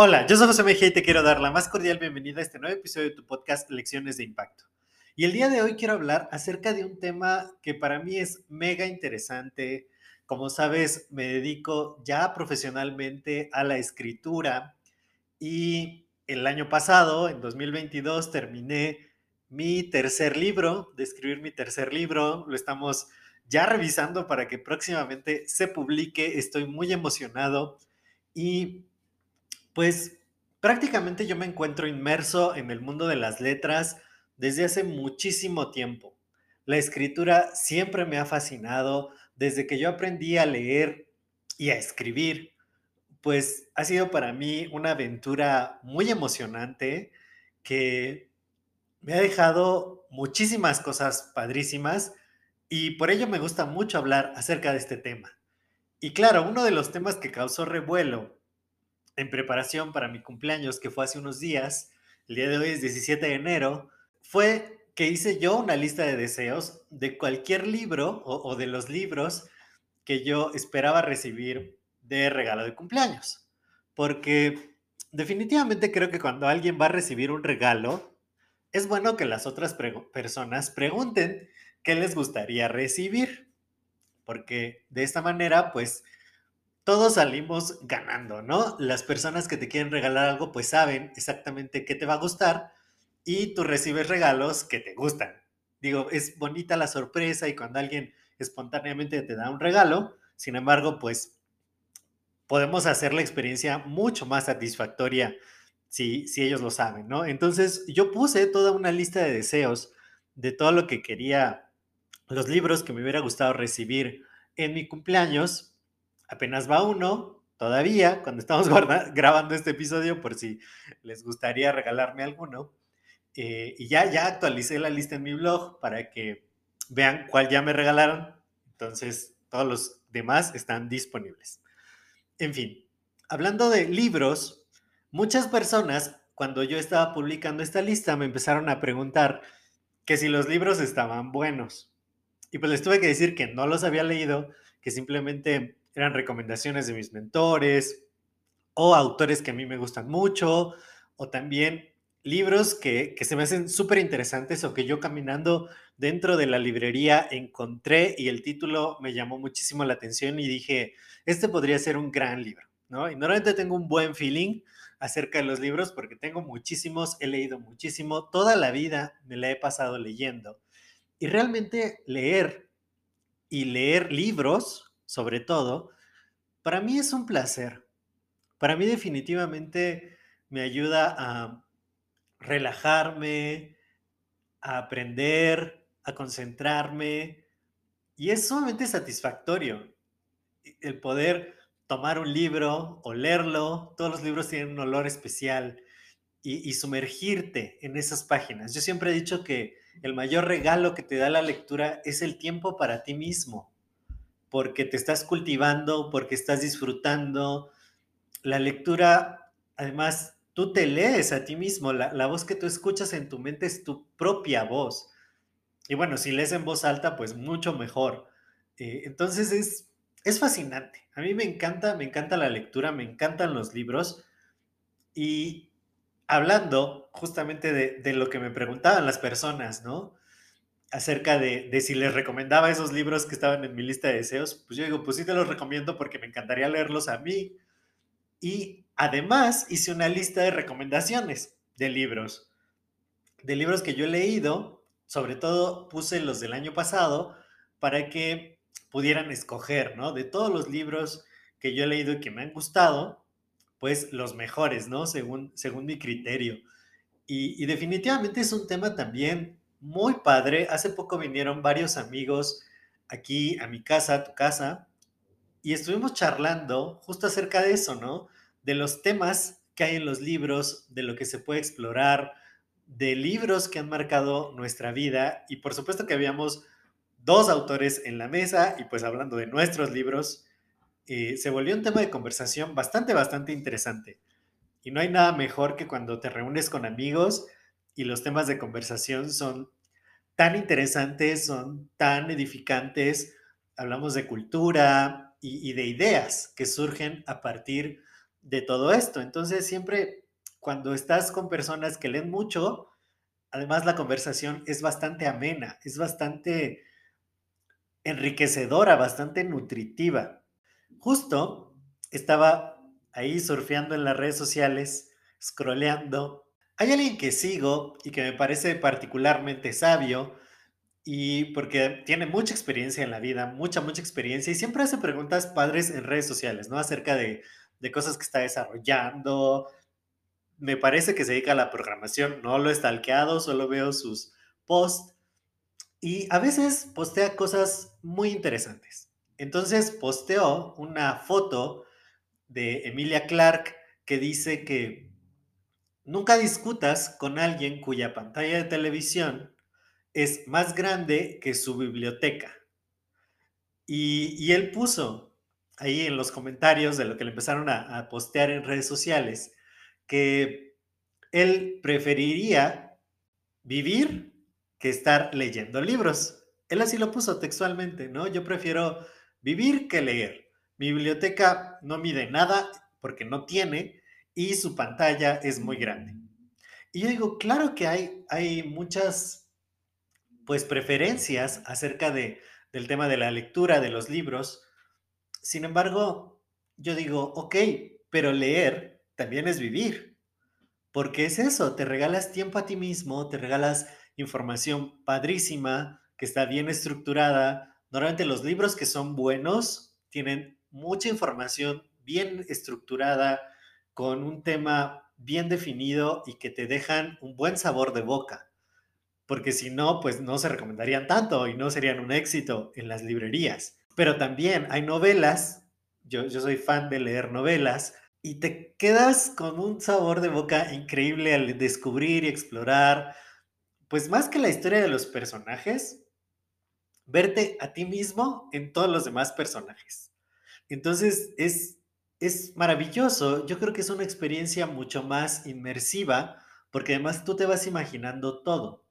Hola, yo soy José Mejía y te quiero dar la más cordial bienvenida a este nuevo episodio de tu podcast Lecciones de Impacto. Y el día de hoy quiero hablar acerca de un tema que para mí es mega interesante. Como sabes, me dedico ya profesionalmente a la escritura y el año pasado, en 2022, terminé mi tercer libro, de escribir mi tercer libro. Lo estamos ya revisando para que próximamente se publique. Estoy muy emocionado y pues prácticamente yo me encuentro inmerso en el mundo de las letras desde hace muchísimo tiempo. La escritura siempre me ha fascinado desde que yo aprendí a leer y a escribir. Pues ha sido para mí una aventura muy emocionante que me ha dejado muchísimas cosas padrísimas y por ello me gusta mucho hablar acerca de este tema. Y claro, uno de los temas que causó revuelo en preparación para mi cumpleaños, que fue hace unos días, el día de hoy es 17 de enero, fue que hice yo una lista de deseos de cualquier libro o, de los libros que yo esperaba recibir de regalo de cumpleaños. Porque definitivamente creo que cuando alguien va a recibir un regalo, es bueno que las otras personas pregunten qué les gustaría recibir. Porque de esta manera, pues, todos salimos ganando, ¿no? Las personas que te quieren regalar algo, pues saben exactamente qué te va a gustar y tú recibes regalos que te gustan. Digo, es bonita la sorpresa y cuando alguien espontáneamente te da un regalo, sin embargo, pues podemos hacer la experiencia mucho más satisfactoria si, si ellos lo saben, ¿no? Entonces, yo puse toda una lista de deseos de todo lo que quería los libros que me hubiera gustado recibir en mi cumpleaños. Apenas va uno, todavía, cuando estamos grabando este episodio, por si les gustaría regalarme alguno. Eh, y ya, ya actualicé la lista en mi blog para que vean cuál ya me regalaron. Entonces, todos los demás están disponibles. En fin, hablando de libros, muchas personas, cuando yo estaba publicando esta lista, me empezaron a preguntar que si los libros estaban buenos. Y pues les tuve que decir que no los había leído, que simplemente eran recomendaciones de mis mentores o autores que a mí me gustan mucho, o también libros que, se me hacen súper interesantes o que yo caminando dentro de la librería encontré y el título me llamó muchísimo la atención y dije, este podría ser un gran libro, ¿no? Y normalmente tengo un buen feeling acerca de los libros porque tengo muchísimos, he leído muchísimo, toda la vida me la he pasado leyendo. Y realmente leer y leer libros, sobre todo, para mí es un placer. Para mí definitivamente me ayuda a relajarme, a aprender, a concentrarme. Y es sumamente satisfactorio el poder tomar un libro o leerlo. Todos los libros tienen un olor especial y, sumergirte en esas páginas. Yo siempre he dicho que el mayor regalo que te da la lectura es el tiempo para ti mismo, porque te estás cultivando, porque estás disfrutando. La lectura, además, tú te lees a ti mismo, la, voz que tú escuchas en tu mente es tu propia voz. Y bueno, si lees en voz alta, pues mucho mejor. Eh, entonces es, es fascinante. A mí me encanta, me encanta la lectura, me encantan los libros. Y hablando justamente de, lo que me preguntaban las personas, ¿no? Acerca de, de, si les recomendaba esos libros que estaban en mi lista de deseos, pues yo digo, pues sí te los recomiendo porque me encantaría leerlos a mí. Y además hice una lista de recomendaciones de libros, de libros que yo he leído, sobre todo puse los del año pasado para que pudieran escoger, ¿no? De todos los libros que yo he leído y que me han gustado, pues los mejores, ¿no? Según, según mi criterio. Y, definitivamente es un tema también muy padre. Hace poco vinieron varios amigos aquí a mi casa, a tu casa, y estuvimos charlando justo acerca de eso, ¿no? De los temas que hay en los libros, de lo que se puede explorar, de libros que han marcado nuestra vida y por supuesto que habíamos dos autores en la mesa y pues hablando de nuestros libros, eh, se volvió un tema de conversación bastante, bastante interesante. Y no hay nada mejor que cuando te reúnes con amigos y los temas de conversación son tan interesantes, son tan edificantes, hablamos de cultura y, y de ideas que surgen a partir de todo esto. Entonces siempre cuando estás con personas que leen mucho, además la conversación es bastante amena, es bastante enriquecedora, bastante nutritiva. Justo estaba ahí surfeando en las redes sociales, scrolleando. Hay alguien que sigo y que me parece particularmente sabio y porque tiene mucha experiencia en la vida, mucha, mucha experiencia y siempre hace preguntas padres en redes sociales, ¿no? Acerca de, de cosas que está desarrollando. Me parece que se dedica a la programación, no lo he stalkeado, solo veo sus posts y a veces postea cosas muy interesantes. Entonces posteó una foto de Emilia Clark que dice que nunca discutas con alguien cuya pantalla de televisión es más grande que su biblioteca. Y, él puso ahí en los comentarios de lo que le empezaron a, postear en redes sociales que él preferiría vivir que estar leyendo libros. Él así lo puso textualmente, ¿no? Yo prefiero vivir que leer. Mi biblioteca no mide nada porque no tiene y su pantalla es muy grande. Y yo digo, claro que hay, hay muchas pues preferencias acerca de, del tema de la lectura de los libros. Sin embargo, yo digo, ok, pero leer también es vivir. Porque es eso, te regalas tiempo a ti mismo, te regalas información padrísima, que está bien estructurada. Normalmente los libros que son buenos tienen mucha información bien estructurada, con un tema bien definido y que te dejan un buen sabor de boca. Porque si no, pues no se recomendarían tanto y no serían un éxito en las librerías. Pero también hay novelas, yo, yo soy fan de leer novelas, y te quedas con un sabor de boca increíble al descubrir y explorar pues más que la historia de los personajes, verte a ti mismo en todos los demás personajes. Entonces es, es maravilloso, yo creo que es una experiencia mucho más inmersiva porque además tú te vas imaginando todo.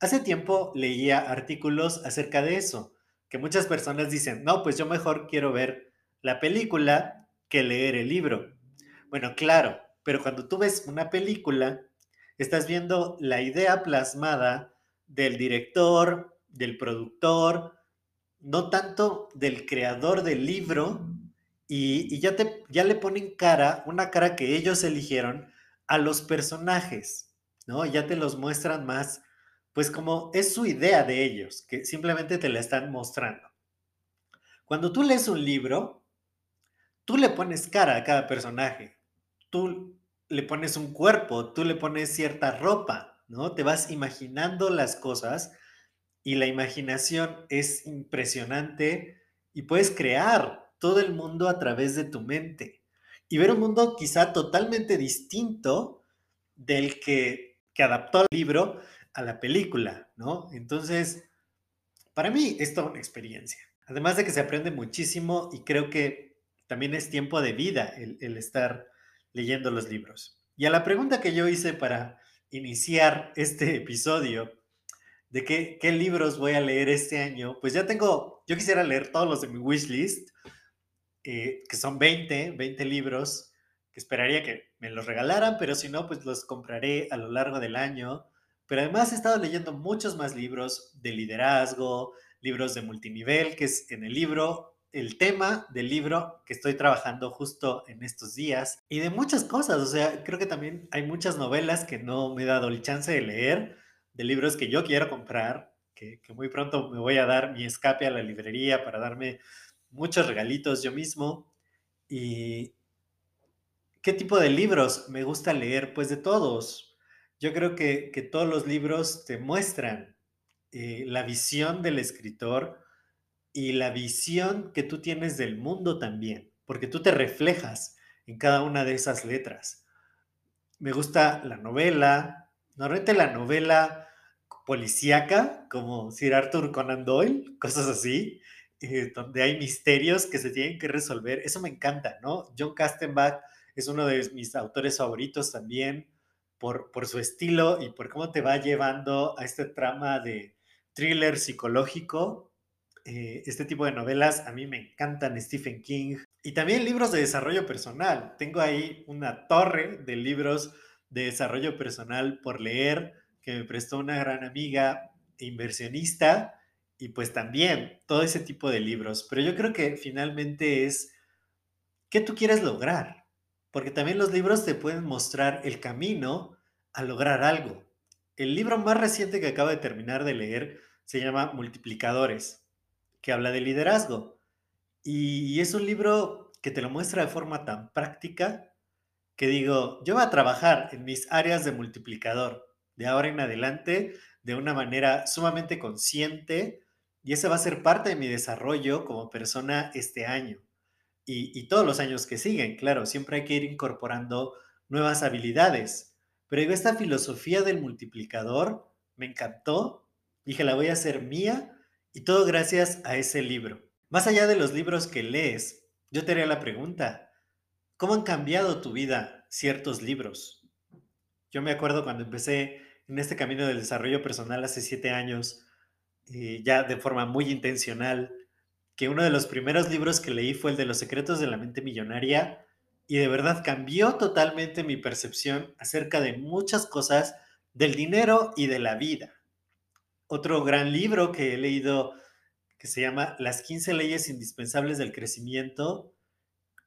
Hace tiempo leía artículos acerca de eso, que muchas personas dicen, no, pues yo mejor quiero ver la película que leer el libro. Bueno, claro, pero cuando tú ves una película, estás viendo la idea plasmada del director, del productor, no tanto del creador del libro, y, ya, te, ya le ponen cara, una cara que ellos eligieron a los personajes, ¿no? Ya te los muestran más, pues como es su idea de ellos, que simplemente te la están mostrando. Cuando tú lees un libro, tú le pones cara a cada personaje, tú le pones un cuerpo, tú le pones cierta ropa, ¿no? Te vas imaginando las cosas y la imaginación es impresionante y puedes crear todo el mundo a través de tu mente y ver un mundo quizá totalmente distinto del que, que adaptó el libro a la película, ¿no? Entonces, para mí es toda una experiencia. Además de que se aprende muchísimo y creo que también es tiempo de vida el, el estar leyendo los libros. Y a la pregunta que yo hice para iniciar este episodio, de qué, qué libros voy a leer este año, pues ya tengo, yo quisiera leer todos los de mi wishlist, eh, que son 20, 20 libros, que esperaría que me los regalaran, pero si no, pues los compraré a lo largo del año. Pero además he estado leyendo muchos más libros de liderazgo, libros de multinivel, que es en el libro el tema del libro que estoy trabajando justo en estos días y de muchas cosas. O sea, creo que también hay muchas novelas que no me he dado el chance de leer, de libros que yo quiero comprar, que, muy pronto me voy a dar mi escape a la librería para darme muchos regalitos yo mismo. ¿Y qué tipo de libros me gusta leer? Pues de todos. Yo creo que, todos los libros te muestran eh, la visión del escritor y la visión que tú tienes del mundo también, porque tú te reflejas en cada una de esas letras. Me gusta la novela, normalmente la novela policíaca, como Sir Arthur Conan Doyle, cosas así, eh, donde hay misterios que se tienen que resolver. Eso me encanta, ¿no? John Kastenbach es uno de mis autores favoritos también por, por su estilo y por cómo te va llevando a este trama de thriller psicológico. Eh, este tipo de novelas a mí me encantan, Stephen King. Y también libros de desarrollo personal. Tengo ahí una torre de libros de desarrollo personal por leer que me prestó una gran amiga inversionista y pues también todo ese tipo de libros. Pero yo creo que finalmente es, ¿qué tú quieres lograr? Porque también los libros te pueden mostrar el camino a lograr algo. El libro más reciente que acabo de terminar de leer se llama Multiplicadores, que habla de liderazgo. Y es un libro que te lo muestra de forma tan práctica que digo, yo voy a trabajar en mis áreas de multiplicador de ahora en adelante de una manera sumamente consciente y esa va a ser parte de mi desarrollo como persona este año y, todos los años que siguen. Claro, siempre hay que ir incorporando nuevas habilidades. Pero digo, esta filosofía del multiplicador me encantó. Dije, la voy a hacer mía y todo gracias a ese libro. Más allá de los libros que lees, yo te haría la pregunta, ¿cómo han cambiado tu vida ciertos libros? Yo me acuerdo cuando empecé en este camino del desarrollo personal hace siete años, eh, ya de forma muy intencional, que uno de los primeros libros que leí fue el de Los secretos de la mente millonaria y de verdad cambió totalmente mi percepción acerca de muchas cosas del dinero y de la vida. Otro gran libro que he leído que se llama Las 15 leyes indispensables del crecimiento,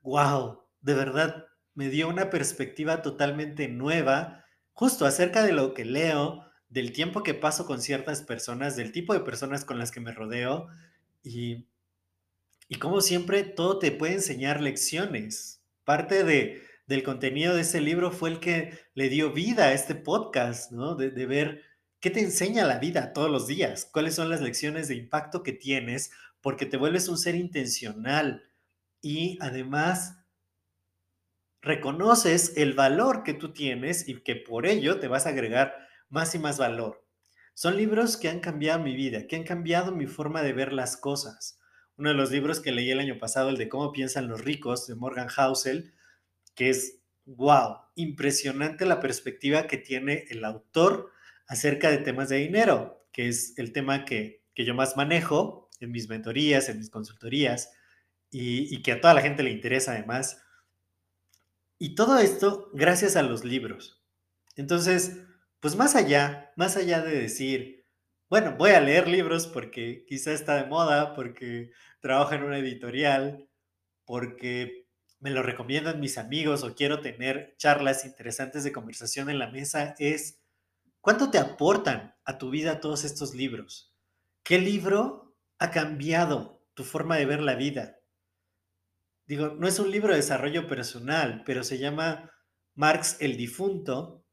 wow, de verdad me dio una perspectiva totalmente nueva justo acerca de lo que leo, del tiempo que paso con ciertas personas, del tipo de personas con las que me rodeo y, y como siempre todo te puede enseñar lecciones. Parte de, del contenido de ese libro fue el que le dio vida a este podcast, ¿no? De, de ver qué te enseña la vida todos los días, cuáles son las lecciones de impacto que tienes, porque te vuelves un ser intencional y además reconoces el valor que tú tienes y que por ello te vas a agregar más y más valor. Son libros que han cambiado mi vida, que han cambiado mi forma de ver las cosas. Uno de los libros que leí el año pasado, el de Cómo piensan los ricos, de Morgan Housel, que es, wow, impresionante la perspectiva que tiene el autor acerca de temas de dinero, que es el tema que, yo más manejo en mis mentorías, en mis consultorías, y que a toda la gente le interesa además. Y todo esto gracias a los libros. Entonces, pues más allá, más allá de decir, bueno, voy a leer libros porque quizá está de moda, porque trabajo en una editorial, porque me lo recomiendan mis amigos o quiero tener charlas interesantes de conversación en la mesa, es ¿cuánto te aportan a tu vida todos estos libros? ¿Qué libro ha cambiado tu forma de ver la vida? Digo, no es un libro de desarrollo personal, pero se llama Marx el difunto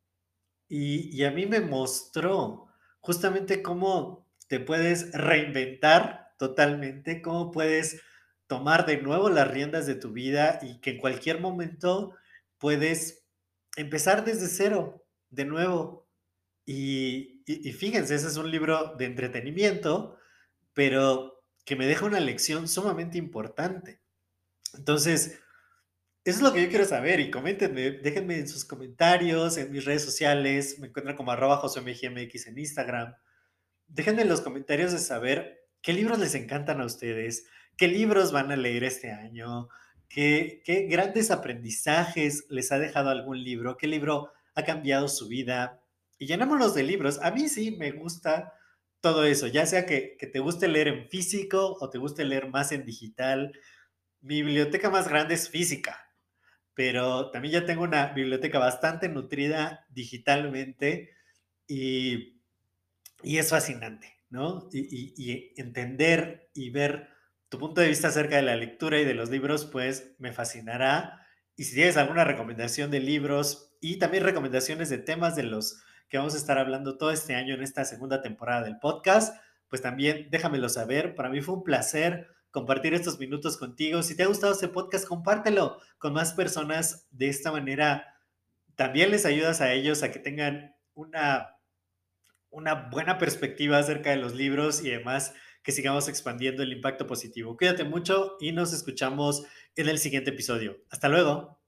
y, a mí me mostró justamente cómo te puedes reinventar totalmente, cómo puedes tomar de nuevo las riendas de tu vida y que en cualquier momento puedes empezar desde cero, de nuevo. Y, y, fíjense, ese es un libro de entretenimiento, pero que me deja una lección sumamente importante. Entonces, eso es lo que yo quiero saber y coméntenme, déjenme en sus comentarios, en mis redes sociales, me encuentran como arroba josemgmx en Instagram. Déjenme en los comentarios de saber qué libros les encantan a ustedes, qué libros van a leer este año, qué, grandes aprendizajes les ha dejado algún libro, qué libro ha cambiado su vida. Y llenémonos de libros. A mí sí me gusta todo eso, ya sea que, que te guste leer en físico o te guste leer más en digital. Mi biblioteca más grande es física pero también ya tengo una biblioteca bastante nutrida digitalmente y, y es fascinante, ¿no? Y, y, entender y ver tu punto de vista acerca de la lectura y de los libros, pues me fascinará. Y si tienes alguna recomendación de libros y también recomendaciones de temas de los que vamos a estar hablando todo este año en esta segunda temporada del podcast, pues también déjamelo saber. Para mí fue un placer compartir estos minutos contigo. Si te ha gustado este podcast, compártelo con más personas. De esta manera, también les ayudas a ellos a que tengan una, una buena perspectiva acerca de los libros y además que sigamos expandiendo el impacto positivo. Cuídate mucho y nos escuchamos en el siguiente episodio. Hasta luego.